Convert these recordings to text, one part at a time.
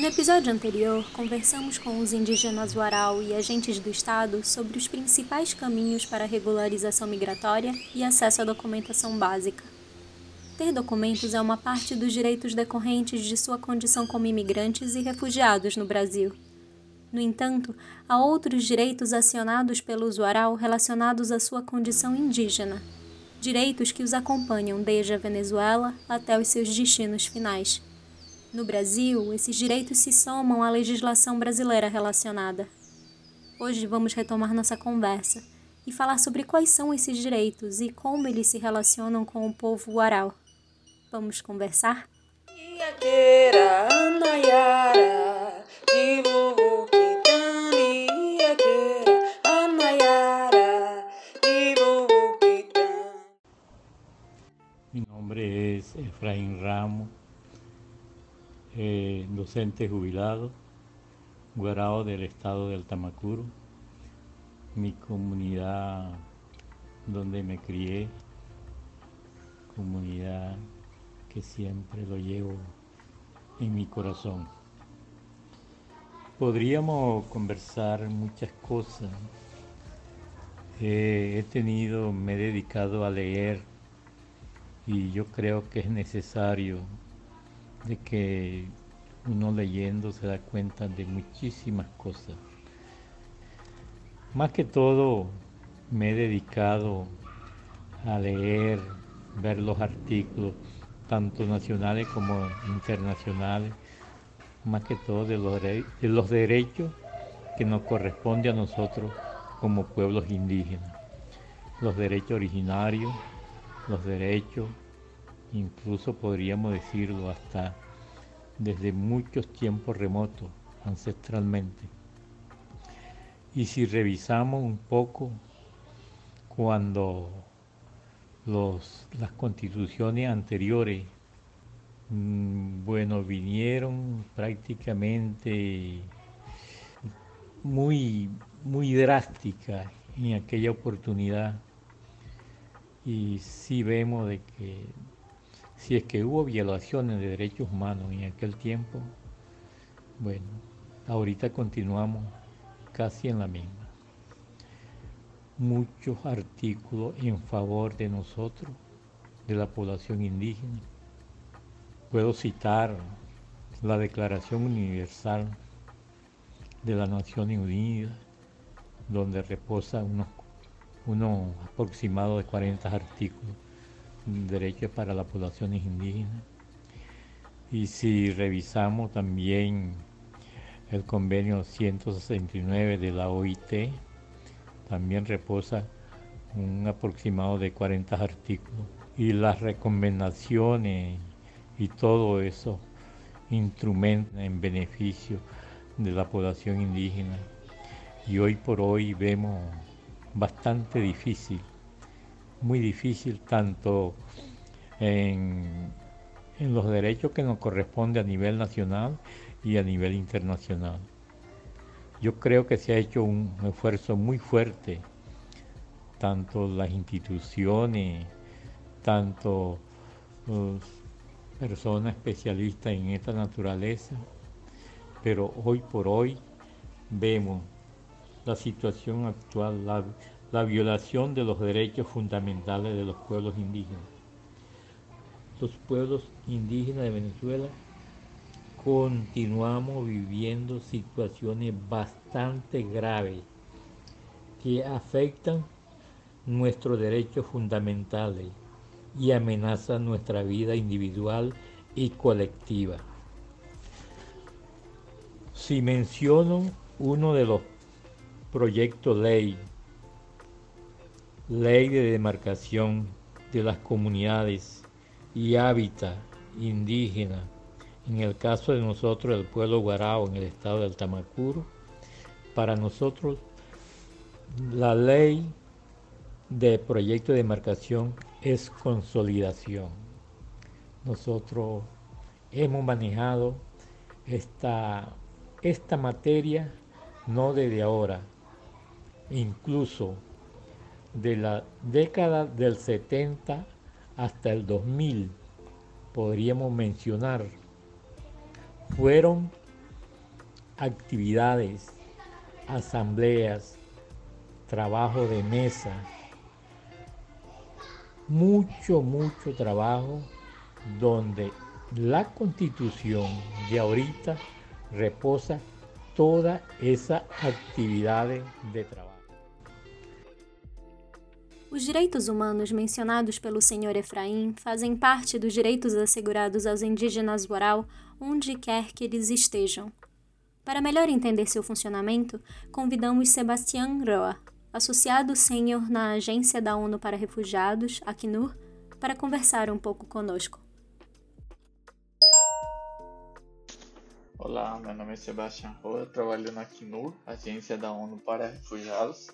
No episódio anterior, conversamos com os indígenas Warau e agentes do Estado sobre os principais caminhos para regularização migratória e acesso à documentação básica. Ter documentos é uma parte dos direitos decorrentes de sua condição como imigrantes e refugiados no Brasil. No entanto, há outros direitos acionados pelo usuário relacionados à sua condição indígena, direitos que os acompanham desde a Venezuela até os seus destinos finais. No Brasil, esses direitos se somam à legislação brasileira relacionada. Hoje vamos retomar nossa conversa e falar sobre quais são esses direitos e como eles se relacionam com o povo Uarau. Vamos conversar? Mi docente jubilado, guarao del estado del Tamacuro, mi comunidad donde me crié, comunidad que siempre lo llevo en mi corazón. Podríamos conversar muchas cosas. Eh, he tenido, me he dedicado a leer y yo creo que es necesario de que uno leyendo se da cuenta de muchísimas cosas. Más que todo me he dedicado a leer, ver los artículos, tanto nacionales como internacionales, más que todo de los, de los derechos que nos corresponde a nosotros como pueblos indígenas, los derechos originarios, los derechos incluso podríamos decirlo hasta desde muchos tiempos remotos, ancestralmente. Y si revisamos un poco cuando los, las constituciones anteriores, mm, bueno, vinieron prácticamente muy, muy drásticas en aquella oportunidad y sí vemos de que si es que hubo violaciones de derechos humanos en aquel tiempo, bueno, ahorita continuamos casi en la misma. Muchos artículos en favor de nosotros, de la población indígena. Puedo citar la Declaración Universal de las Naciones Unidas, donde reposa unos, unos aproximados de 40 artículos derechos para las poblaciones indígenas. Y si revisamos también el convenio 169 de la OIT, también reposa un aproximado de 40 artículos. Y las recomendaciones y todo eso instrumentos en beneficio de la población indígena. Y hoy por hoy vemos bastante difícil muy difícil tanto en, los derechos que nos corresponde a nivel nacional y a nivel internacional. Yo creo que se ha hecho un esfuerzo muy fuerte, tanto las instituciones, tanto personas especialistas en esta naturaleza, pero hoy por hoy vemos la situación actual, la violación de los derechos fundamentales de los pueblos indígenas. Los pueblos indígenas de Venezuela continuamos viviendo situaciones bastante graves que afectan nuestros derechos fundamentales y amenazan nuestra vida individual y colectiva. Si menciono uno de los proyectos ley ley de demarcación de las comunidades y hábitat indígena, en el caso de nosotros el pueblo Guarao en el estado del Tamacuro, para nosotros la ley de proyecto de demarcación es consolidación. Nosotros hemos manejado esta, esta materia no desde ahora, incluso de la década del 70 hasta el 2000, podríamos mencionar, fueron actividades, asambleas, trabajo de mesa, mucho, mucho trabajo donde la constitución de ahorita reposa toda essa atividade de trabalho. Os direitos humanos mencionados pelo senhor Efraim fazem parte dos direitos assegurados aos indígenas rural onde quer que eles estejam. Para melhor entender seu funcionamento, convidamos Sebastián Roa, associado sênior na Agência da ONU para Refugiados, Acnur, para conversar um pouco conosco. Olá, meu nome é Sebastião Roa, trabalho na Acnur, Agência da ONU para Refugiados,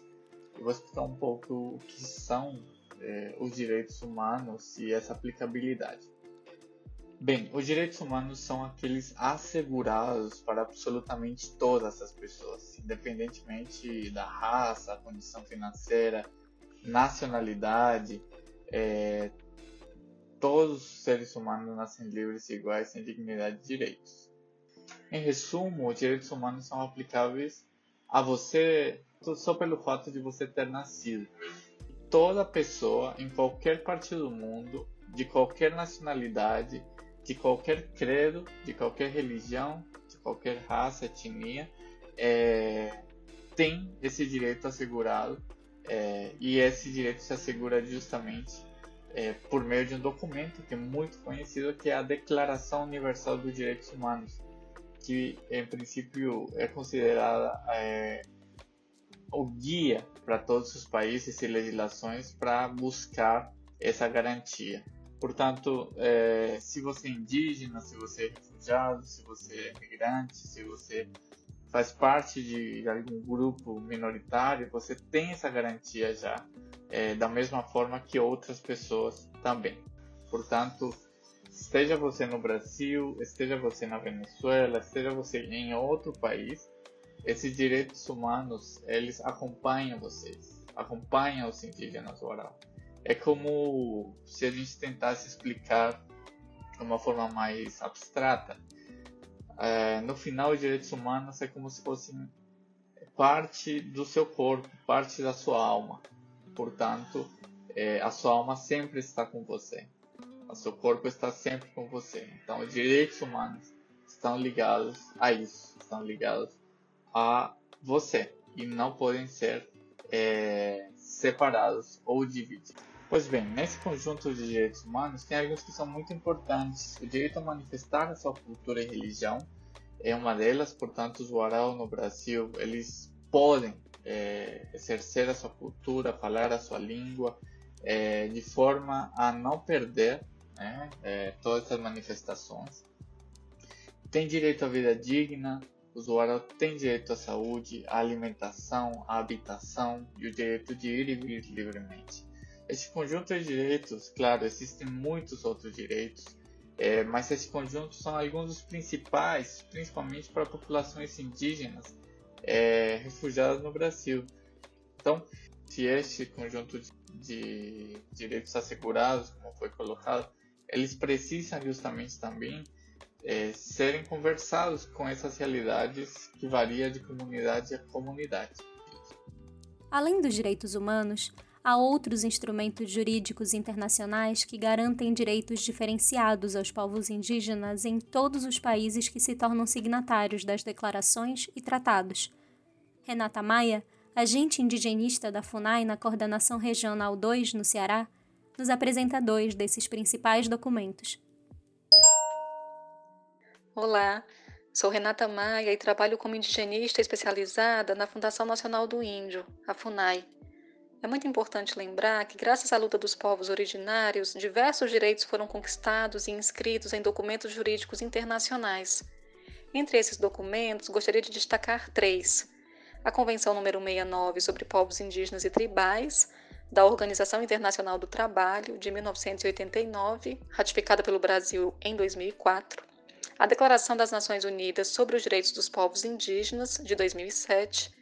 e vou explicar um pouco o que são é, os direitos humanos e essa aplicabilidade. Bem, os direitos humanos são aqueles assegurados para absolutamente todas as pessoas, independentemente da raça, condição financeira, nacionalidade. É, todos os seres humanos nascem livres e iguais, sem dignidade e direitos. Em resumo, os direitos humanos são aplicáveis a você só pelo fato de você ter nascido. Toda pessoa, em qualquer parte do mundo, de qualquer nacionalidade, de qualquer credo, de qualquer religião, de qualquer raça, etnia, é, tem esse direito assegurado é, e esse direito se assegura justamente é, por meio de um documento que é muito conhecido, que é a Declaração Universal dos Direitos Humanos, que em princípio é considerada é, o guia para todos os países e legislações para buscar essa garantia. Portanto, é, se você é indígena, se você é refugiado, se você é migrante, se você faz parte de algum grupo minoritário, você tem essa garantia já, é, da mesma forma que outras pessoas também. Portanto, esteja você no Brasil, esteja você na Venezuela, esteja você em outro país, esses direitos humanos eles acompanham vocês, acompanham os indígenas oral é como se a gente tentasse explicar de uma forma mais abstrata. É, no final, os direitos humanos é como se fossem parte do seu corpo, parte da sua alma. Portanto, é, a sua alma sempre está com você. O seu corpo está sempre com você. Então, os direitos humanos estão ligados a isso, estão ligados a você e não podem ser é, separados ou divididos. Pois bem, nesse conjunto de direitos humanos tem alguns que são muito importantes. O direito a manifestar a sua cultura e religião é uma delas, portanto, os Warau no Brasil, eles podem é, exercer a sua cultura, falar a sua língua, é, de forma a não perder né, é, todas essas manifestações. Tem direito à vida digna, o usuário tem direito à saúde, à alimentação, à habitação e o direito de ir e vir livremente. Esse conjunto de direitos, claro, existem muitos outros direitos, é, mas esse conjunto são alguns dos principais, principalmente para populações indígenas é, refugiadas no Brasil. Então, se este conjunto de direitos assegurados, como foi colocado, eles precisam justamente também é, serem conversados com essas realidades que variam de comunidade a comunidade. Além dos direitos humanos, há outros instrumentos jurídicos internacionais que garantem direitos diferenciados aos povos indígenas em todos os países que se tornam signatários das declarações e tratados. Renata Maia, agente indigenista da FUNAI na Coordenação Regional 2 no Ceará, nos apresenta dois desses principais documentos. Olá, sou Renata Maia e trabalho como indigenista especializada na Fundação Nacional do Índio, a FUNAI. É muito importante lembrar que, graças à luta dos povos originários, diversos direitos foram conquistados e inscritos em documentos jurídicos internacionais. Entre esses documentos, gostaria de destacar três: a Convenção número 69 sobre Povos Indígenas e Tribais, da Organização Internacional do Trabalho, de 1989, ratificada pelo Brasil em 2004, a Declaração das Nações Unidas sobre os Direitos dos Povos Indígenas, de 2007,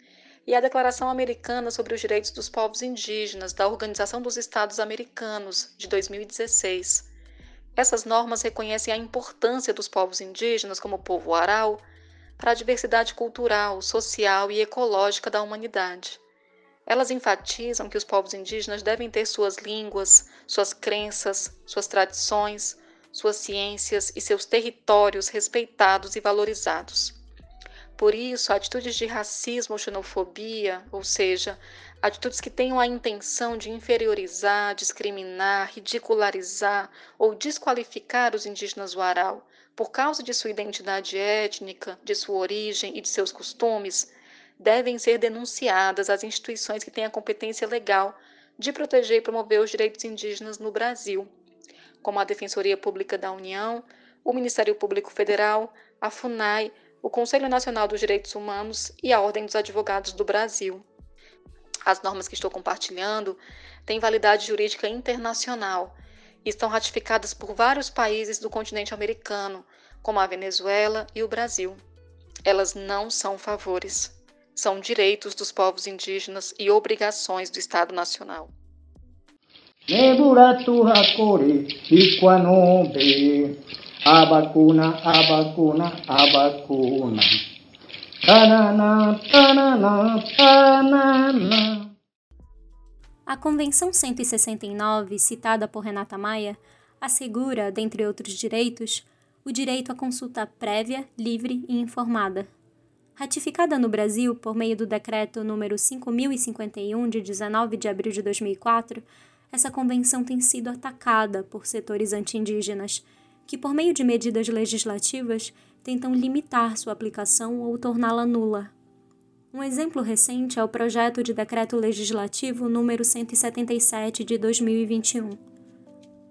e a Declaração Americana sobre os Direitos dos Povos Indígenas da Organização dos Estados Americanos, de 2016. Essas normas reconhecem a importância dos povos indígenas como povo aral para a diversidade cultural, social e ecológica da humanidade. Elas enfatizam que os povos indígenas devem ter suas línguas, suas crenças, suas tradições, suas ciências e seus territórios respeitados e valorizados. Por isso, atitudes de racismo ou xenofobia, ou seja, atitudes que tenham a intenção de inferiorizar, discriminar, ridicularizar ou desqualificar os indígenas Warau por causa de sua identidade étnica, de sua origem e de seus costumes, devem ser denunciadas às instituições que têm a competência legal de proteger e promover os direitos indígenas no Brasil, como a Defensoria Pública da União, o Ministério Público Federal, a FUNAI, o Conselho Nacional dos Direitos Humanos e a Ordem dos Advogados do Brasil. As normas que estou compartilhando têm validade jurídica internacional e estão ratificadas por vários países do continente americano, como a Venezuela e o Brasil. Elas não são favores são direitos dos povos indígenas e obrigações do Estado Nacional. Abacuna, abacuna, abacuna. A Convenção 169, citada por Renata Maia, assegura, dentre outros direitos, o direito à consulta prévia, livre e informada, Ratificada no Brasil por meio do Decreto número 5051 de 19 de abril de 2004, essa convenção tem sido atacada por setores anti-indígenas, que, por meio de medidas legislativas, tentam limitar sua aplicação ou torná-la nula. Um exemplo recente é o projeto de decreto legislativo número 177 de 2021.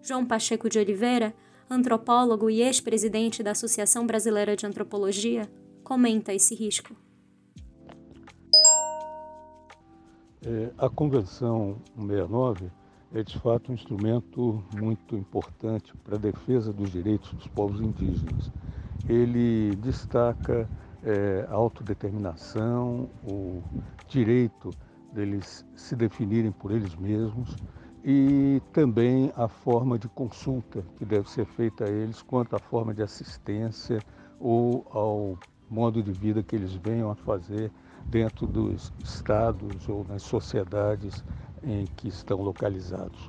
João Pacheco de Oliveira, antropólogo e ex-presidente da Associação Brasileira de Antropologia, comenta esse risco. É, a Convenção 69 é de fato um instrumento muito importante para a defesa dos direitos dos povos indígenas. Ele destaca é, a autodeterminação, o direito deles se definirem por eles mesmos e também a forma de consulta que deve ser feita a eles quanto à forma de assistência ou ao modo de vida que eles venham a fazer dentro dos estados ou nas sociedades em que estão localizados.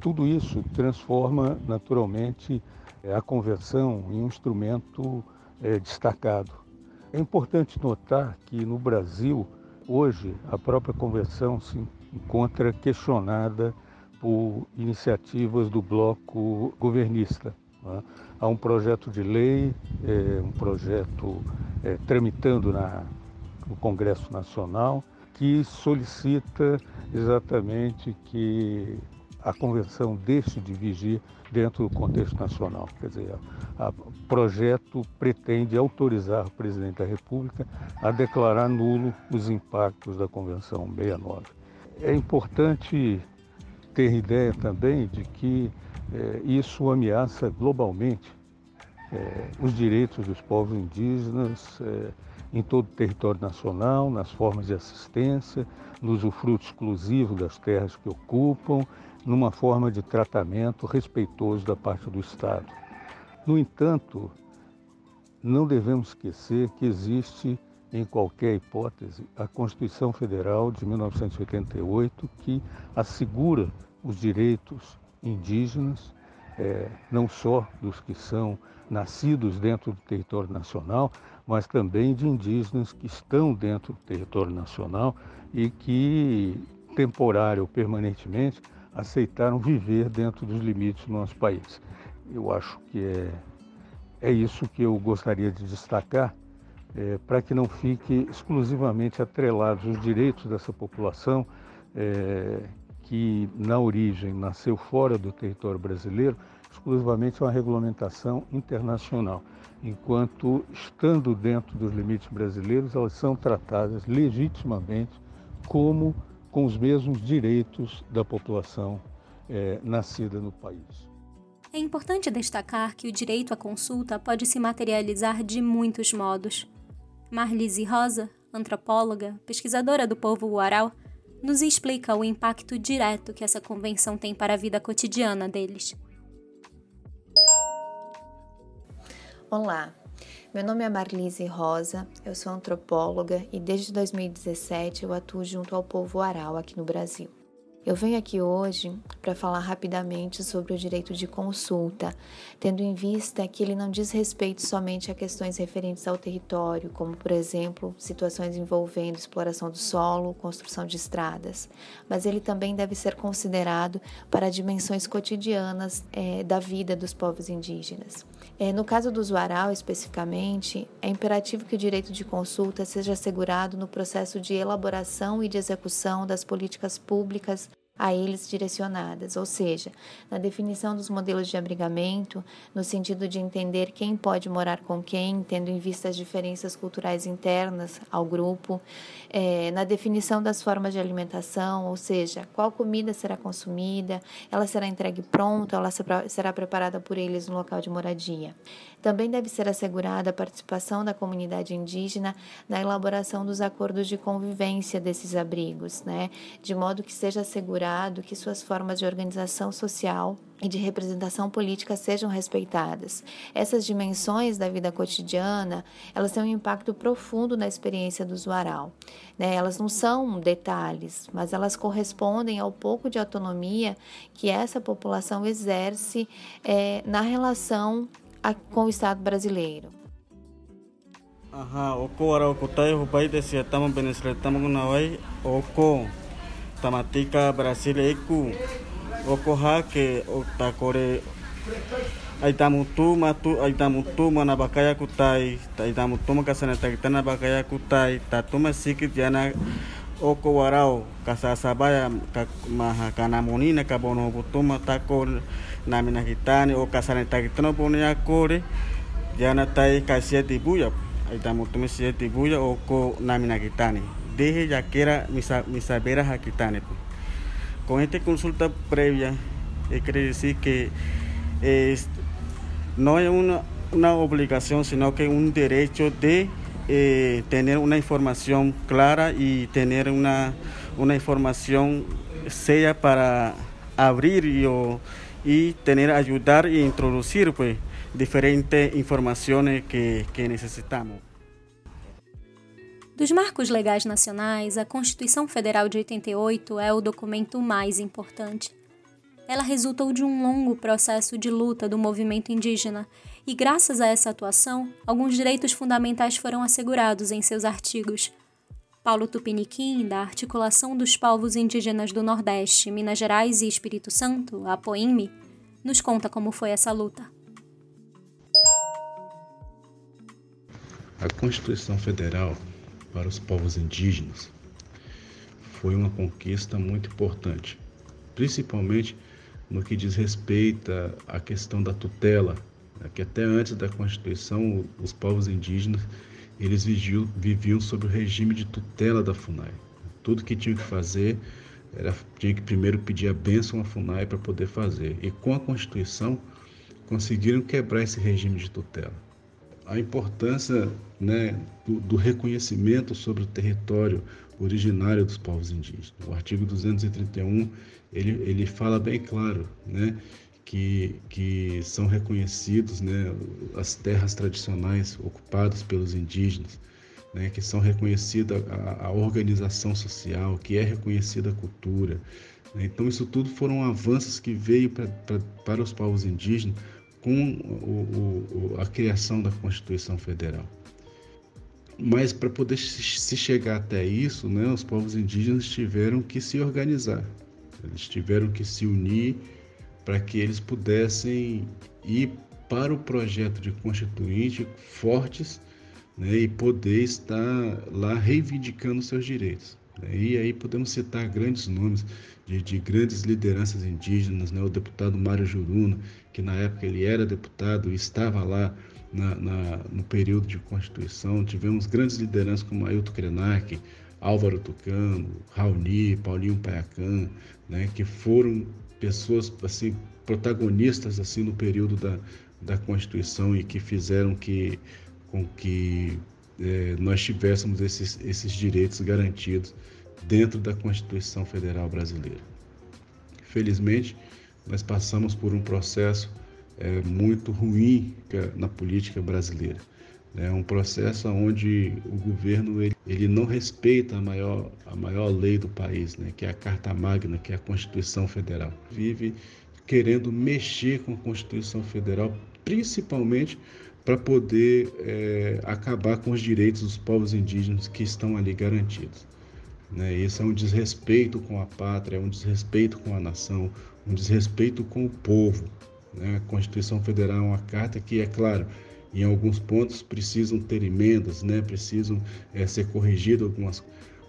Tudo isso transforma naturalmente eh, a conversão em um instrumento é, destacado. É importante notar que no Brasil, hoje, a própria conversão se encontra questionada por iniciativas do bloco governista. Né? Há um projeto de lei, é, um projeto é, tramitando no Congresso Nacional que solicita exatamente que a convenção deixe de vigir dentro do contexto nacional. Quer dizer, o projeto pretende autorizar o presidente da República a declarar nulo os impactos da Convenção 69. É importante ter ideia também de que é, isso ameaça globalmente é, os direitos dos povos indígenas é, em todo o território nacional, nas formas de assistência, no usufruto exclusivo das terras que ocupam, numa forma de tratamento respeitoso da parte do Estado. No entanto, não devemos esquecer que existe, em qualquer hipótese, a Constituição Federal de 1988 que assegura os direitos indígenas, é, não só dos que são nascidos dentro do território nacional, mas também de indígenas que estão dentro do território nacional e que, temporário ou permanentemente, aceitaram viver dentro dos limites do nosso país. Eu acho que é, é isso que eu gostaria de destacar, é, para que não fique exclusivamente atrelados os direitos dessa população é, que na origem nasceu fora do território brasileiro, exclusivamente uma regulamentação internacional, enquanto estando dentro dos limites brasileiros, elas são tratadas legitimamente como com os mesmos direitos da população é, nascida no país. É importante destacar que o direito à consulta pode se materializar de muitos modos. Marlise Rosa, antropóloga, pesquisadora do povo Uarau, nos explica o impacto direto que essa convenção tem para a vida cotidiana deles. Olá, Meu nome é Marlise Rosa, eu sou antropóloga e desde 2017 eu atuo junto ao povo aral aqui no Brasil. Eu venho aqui hoje para falar rapidamente sobre o direito de consulta, tendo em vista que ele não diz respeito somente a questões referentes ao território, como, por exemplo, situações envolvendo exploração do solo, construção de estradas, mas ele também deve ser considerado para dimensões cotidianas é, da vida dos povos indígenas. É, no caso do Zuaral, especificamente, é imperativo que o direito de consulta seja assegurado no processo de elaboração e de execução das políticas públicas a eles direcionadas, ou seja, na definição dos modelos de abrigamento, no sentido de entender quem pode morar com quem, tendo em vista as diferenças culturais internas ao grupo, é, na definição das formas de alimentação, ou seja, qual comida será consumida, ela será entregue pronta, ela será preparada por eles no local de moradia. Também deve ser assegurada a participação da comunidade indígena na elaboração dos acordos de convivência desses abrigos, né, de modo que seja assegurada que suas formas de organização social e de representação política sejam respeitadas. Essas dimensões da vida cotidiana, elas têm um impacto profundo na experiência do usuário. Né? Elas não são detalhes, mas elas correspondem ao pouco de autonomia que essa população exerce é, na relação a, com o Estado brasileiro. Aha, oko ara oko tai ho pai desi atama benesre kuna wai oko Tamatika Brasile oko hake otakore aitamutuma tu aitamutu na bakaya kutai aitamutuma kasanatagitana bakaya kutai tatuma sikit yana oko warao kasasabaya maha kanamonina kabonobutuma tako naminakitani o kasanatagitana bonia kore yana tai kasia buyap aitamutuma sia tibuya oko naminakitani deje ya que era mis saberes aquitane. Con esta consulta previa, eh, quiere decir que es, no es una, una, obligación, sino que un derecho de eh, tener una información clara y tener una, una información sea para abrir y, o, y tener, ayudar e introducir pues, diferentes informaciones que, que necesitamos. Dos marcos legais nacionais, a Constituição Federal de 88 é o documento mais importante. Ela resultou de um longo processo de luta do movimento indígena, e graças a essa atuação, alguns direitos fundamentais foram assegurados em seus artigos. Paulo Tupiniquim, da Articulação dos Povos Indígenas do Nordeste, Minas Gerais e Espírito Santo, a POIME, nos conta como foi essa luta. A Constituição Federal para os povos indígenas foi uma conquista muito importante, principalmente no que diz respeito à questão da tutela, né, que até antes da Constituição os povos indígenas eles viviam, viviam sob o regime de tutela da FUNAI. Tudo que tinham que fazer era tinha que primeiro pedir a bênção à FUNAI para poder fazer. E com a Constituição conseguiram quebrar esse regime de tutela a importância né, do, do, reconhecimento sobre o território originário dos povos indígenas. O artigo 231 ele, ele fala bem claro né, que, que são reconhecidos né, as terras tradicionais ocupadas pelos indígenas, né, que são reconhecida a, a, organização social, que é reconhecida a cultura. Né. Então, isso tudo foram avanços que veio pra, pra, para os povos indígenas com o, o, a criação da Constituição Federal. Mas para poder se chegar até isso, né, os povos indígenas tiveram que se organizar, eles tiveram que se unir para que eles pudessem ir para o projeto de constituinte fortes né, e poder estar lá reivindicando seus direitos. Né. E aí podemos citar grandes nomes de, de grandes lideranças indígenas, né? o deputado Mário Juruna, que na época ele era deputado e estava lá na, na, no período de Constituição. Tivemos grandes lideranças como Ailton Krenak, Álvaro Tucano, Raoni, Paulinho Paiacan, né? que foram pessoas assim protagonistas assim no período da, da Constituição e que fizeram que com que é, nós tivéssemos esses, esses direitos garantidos dentro da Constituição Federal Brasileira. Felizmente, nós passamos por um processo é, muito ruim na política brasileira. É um processo onde o governo ele, ele não respeita a maior, a maior lei do país, né, que é a Carta Magna, que é a Constituição Federal. Vive querendo mexer com a Constituição Federal, principalmente para poder é, acabar com os direitos dos povos indígenas que estão ali garantidos. Né? Isso é um desrespeito com a pátria, é um desrespeito com a nação, um desrespeito com o povo. Né? A Constituição Federal é uma carta que, é claro, em alguns pontos precisam ter emendas, né? precisam é, ser corrigidas algumas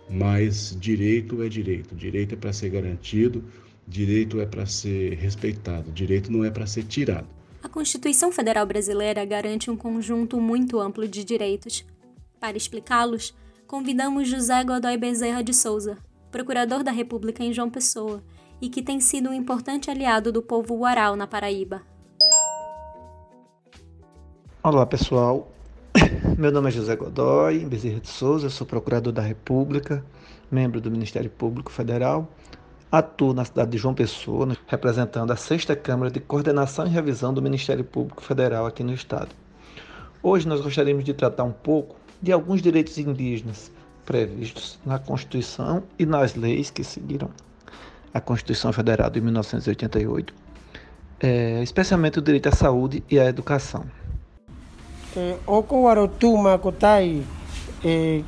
mas direito é direito, direito é para ser garantido, direito é para ser respeitado, direito não é para ser tirado. A Constituição Federal Brasileira garante um conjunto muito amplo de direitos. Para explicá-los, convidamos José Godoy Bezerra de Souza, procurador da República em João Pessoa, e que tem sido um importante aliado do povo Uarau na Paraíba. Olá pessoal, meu nome é José Godoy Bezerra de Souza, sou procurador da República, membro do Ministério Público Federal, atuo na cidade de João Pessoa, representando a sexta Câmara de Coordenação e Revisão do Ministério Público Federal aqui no Estado. Hoje nós gostaríamos de tratar um pouco de alguns direitos indígenas previstos na Constituição e nas leis que seguiram a Constituição Federal de 1988, é, especialmente o direito à saúde e à educação. oko warotuma kotai e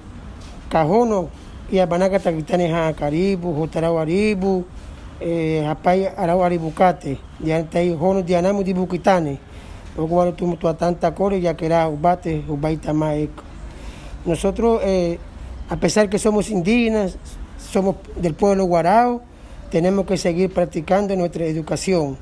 kahono ia banaka takitane ha karibu hotarau aribu e hapai arau aribu kate. Diantai hono dianamu di bukitane oko warotuma tua tanta core ya que era ubate ubaita maeco nosotros eh, a pesar que somos indígenas somos del pueblo guarao tenemos que seguir practicando nuestra educación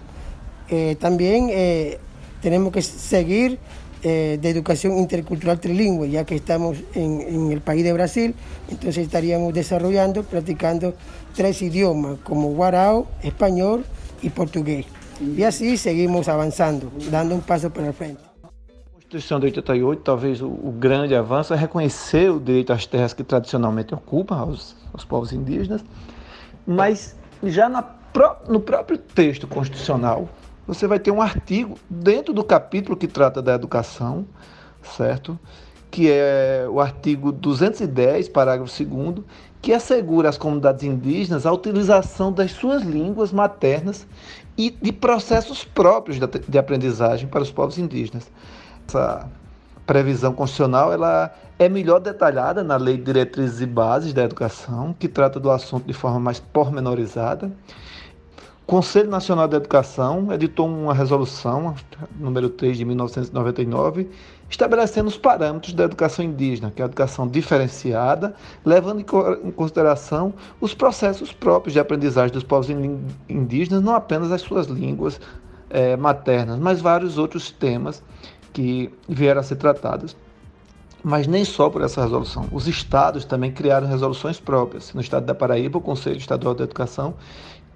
eh, también eh, tenemos que seguir eh, de educación intercultural trilingüe, ya que estamos en, en, el país de Brasil, entonces estaríamos desarrollando, practicando tres idiomas, como guarao, español y portugués. E assim seguimos avançando, dando um passo para frente. A Constituição de 88, talvez o, o, grande avanço é reconhecer o direito às terras que tradicionalmente ocupam aos, aos povos indígenas, mas já no próprio texto constitucional você vai ter um artigo dentro do capítulo que trata da educação, certo? Que é o artigo 210, parágrafo 2 que assegura às comunidades indígenas a utilização das suas línguas maternas e de processos próprios de aprendizagem para os povos indígenas. Essa previsão constitucional ela é melhor detalhada na Lei de Diretrizes e Bases da Educação, que trata do assunto de forma mais pormenorizada. Conselho Nacional da Educação editou uma resolução, número 3 de 1999, estabelecendo os parâmetros da educação indígena, que é a educação diferenciada, levando em consideração os processos próprios de aprendizagem dos povos indígenas, não apenas as suas línguas é, maternas, mas vários outros temas que vieram a ser tratados. Mas nem só por essa resolução. Os estados também criaram resoluções próprias. No estado da Paraíba, o Conselho Estadual da Educação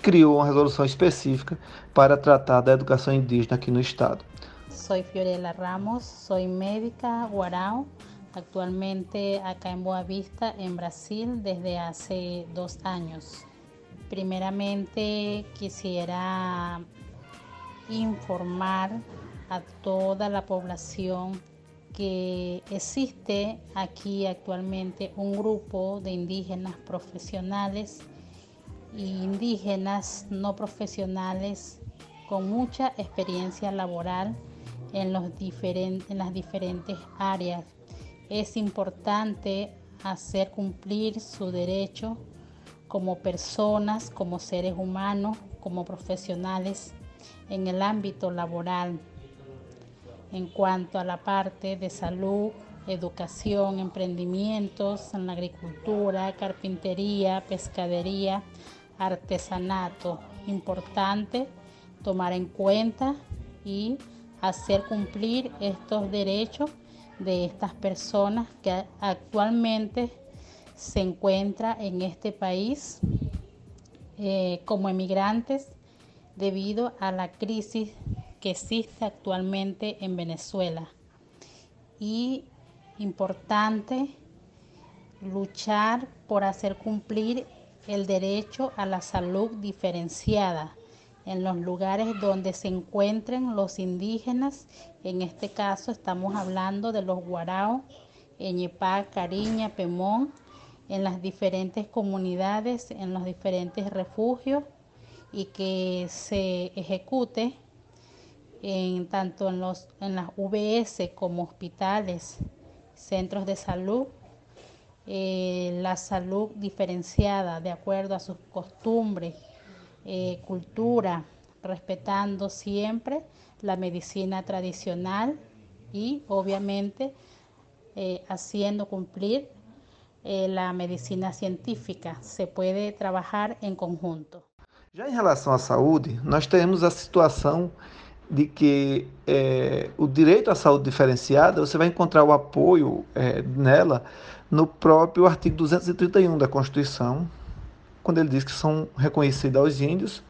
criou uma resolução específica para tratar da educação indígena aqui no estado. Soy Fiorella Ramos, soy médica guarao, actualmente acá en Boa Vista, en Brasil, desde hace dos años. Primeramente quisiera informar a toda la población que existe aquí actualmente un grupo de indígenas profesionales indígenas no profesionales con mucha experiencia laboral en, los en las diferentes áreas. Es importante hacer cumplir su derecho como personas, como seres humanos, como profesionales en el ámbito laboral. En cuanto a la parte de salud, educación, emprendimientos en la agricultura, carpintería, pescadería, artesanato. Importante tomar en cuenta y hacer cumplir estos derechos de estas personas que actualmente se encuentran en este país eh, como emigrantes debido a la crisis que existe actualmente en Venezuela. Y importante luchar por hacer cumplir el derecho a la salud diferenciada, en los lugares donde se encuentren los indígenas. En este caso estamos hablando de los Guarao, Eñepá, Cariña, Pemón, en las diferentes comunidades, en los diferentes refugios y que se ejecute en, tanto en, los, en las VS como hospitales, centros de salud, eh, la salud diferenciada de acuerdo a sus costumbres, eh, cultura, respetando siempre la medicina tradicional y obviamente eh, haciendo cumplir eh, la medicina científica. Se puede trabalhar em conjunto. Já em relação à saúde, nós temos a situação de que é, o direito à saúde diferenciada, você vai encontrar o apoio é, nela no próprio artigo 231 da Constituição, quando ele diz que são reconhecidos aos índios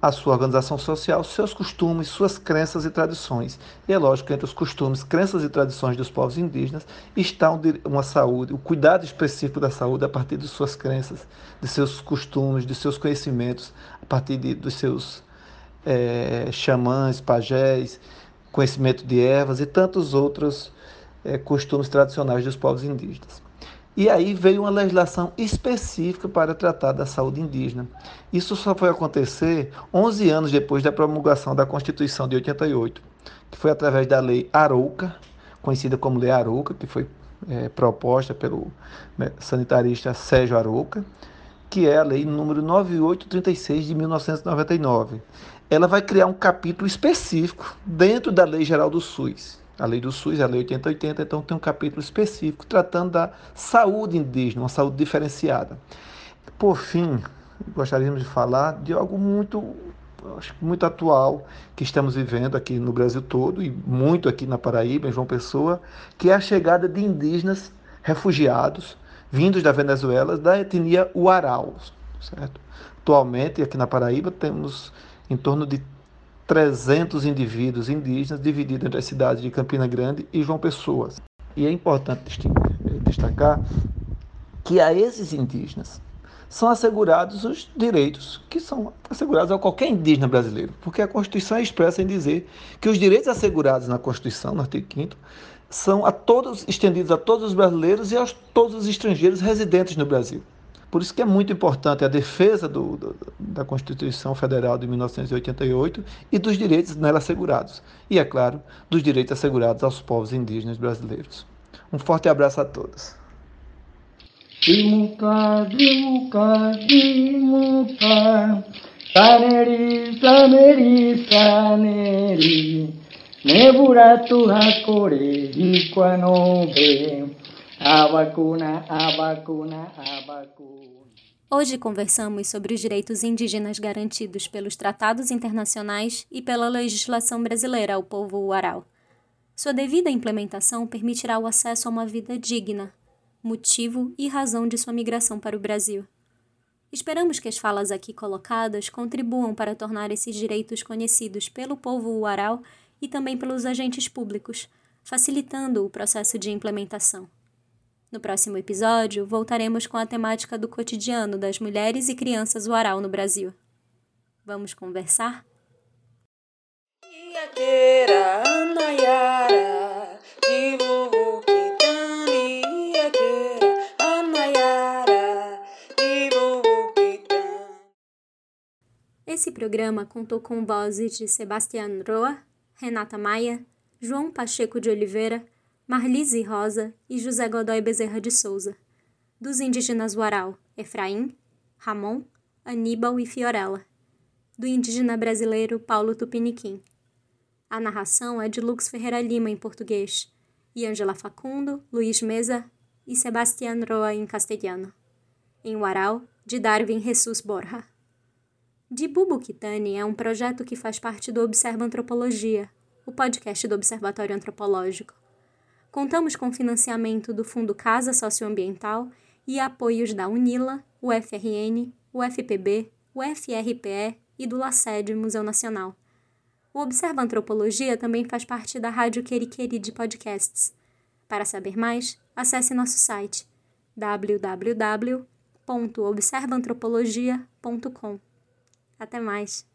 a sua organização social, seus costumes, suas crenças e tradições. E é lógico que entre os costumes, crenças e tradições dos povos indígenas está uma saúde, o cuidado específico da saúde a partir de suas crenças, de seus costumes, de seus conhecimentos, a partir de, dos seus é, xamãs, pajés, conhecimento de ervas e tantos outros é, costumes tradicionais dos povos indígenas. E aí veio uma legislação específica para tratar da saúde indígena. Isso só foi acontecer 11 anos depois da promulgação da Constituição de 88, que foi através da Lei Arouca, conhecida como Lei Arouca, que foi é, proposta pelo né, sanitarista Sérgio Arouca, que é a Lei número 9836 de 1999. Ela vai criar um capítulo específico dentro da Lei Geral do SUS, a lei do SUS, a lei 8080, então tem um capítulo específico tratando da saúde indígena, uma saúde diferenciada. Por fim, gostaríamos de falar de algo muito, muito atual que estamos vivendo aqui no Brasil todo e muito aqui na Paraíba, em João Pessoa, que é a chegada de indígenas refugiados vindos da Venezuela da etnia Uarau, certo? Atualmente aqui na Paraíba temos em torno de 300 indivíduos indígenas divididos entre as cidades de Campina Grande e João Pessoa. E é importante destacar que a esses indígenas são assegurados os direitos que são assegurados a qualquer indígena brasileiro, porque a Constituição é expressa em dizer que os direitos assegurados na Constituição, no artigo 5 são a todos estendidos a todos os brasileiros e a todos os estrangeiros residentes no Brasil. Por isso que é muito importante a defesa do, do, da Constituição Federal de 1988 e dos direitos nela assegurados. E, é claro, dos direitos assegurados aos povos indígenas brasileiros. Um forte abraço a todos. Vacuna, a vacuna, a vacuna. Hoje conversamos sobre os direitos indígenas garantidos pelos tratados internacionais e pela legislação brasileira ao povo uarau. Sua devida implementação permitirá o acesso a uma vida digna, motivo e razão de sua migração para o Brasil. Esperamos que as falas aqui colocadas contribuam para tornar esses direitos conhecidos pelo povo uarau e também pelos agentes públicos, facilitando o processo de implementação. No próximo episódio, voltaremos com a temática do cotidiano das mulheres e crianças Uarau no Brasil. Vamos conversar? Esse programa contou com vozes de Sebastián Roa, Renata Maia, João Pacheco de Oliveira, Marlise Rosa e José Godoy Bezerra de Souza. Dos indígenas Uarau, Efraim, Ramon, Aníbal e Fiorella. Do indígena brasileiro Paulo Tupiniquim. A narração é de Lux Ferreira Lima em português e Angela Facundo, Luiz Mesa e Sebastián Roa em castelhano. Em Uarau, de Darwin Jesus Borja. De Bubuquitani é um projeto que faz parte do Observa Antropologia, o podcast do Observatório Antropológico contamos com financiamento do Fundo Casa Socioambiental e apoios da UNILA, o FRN, o FPB, o FRPE e do LACED Museu Nacional. O Observa Antropologia também faz parte da Rádio Queriqueri de podcasts. Para saber mais, acesse nosso site www.observaantropologia.com. Até mais!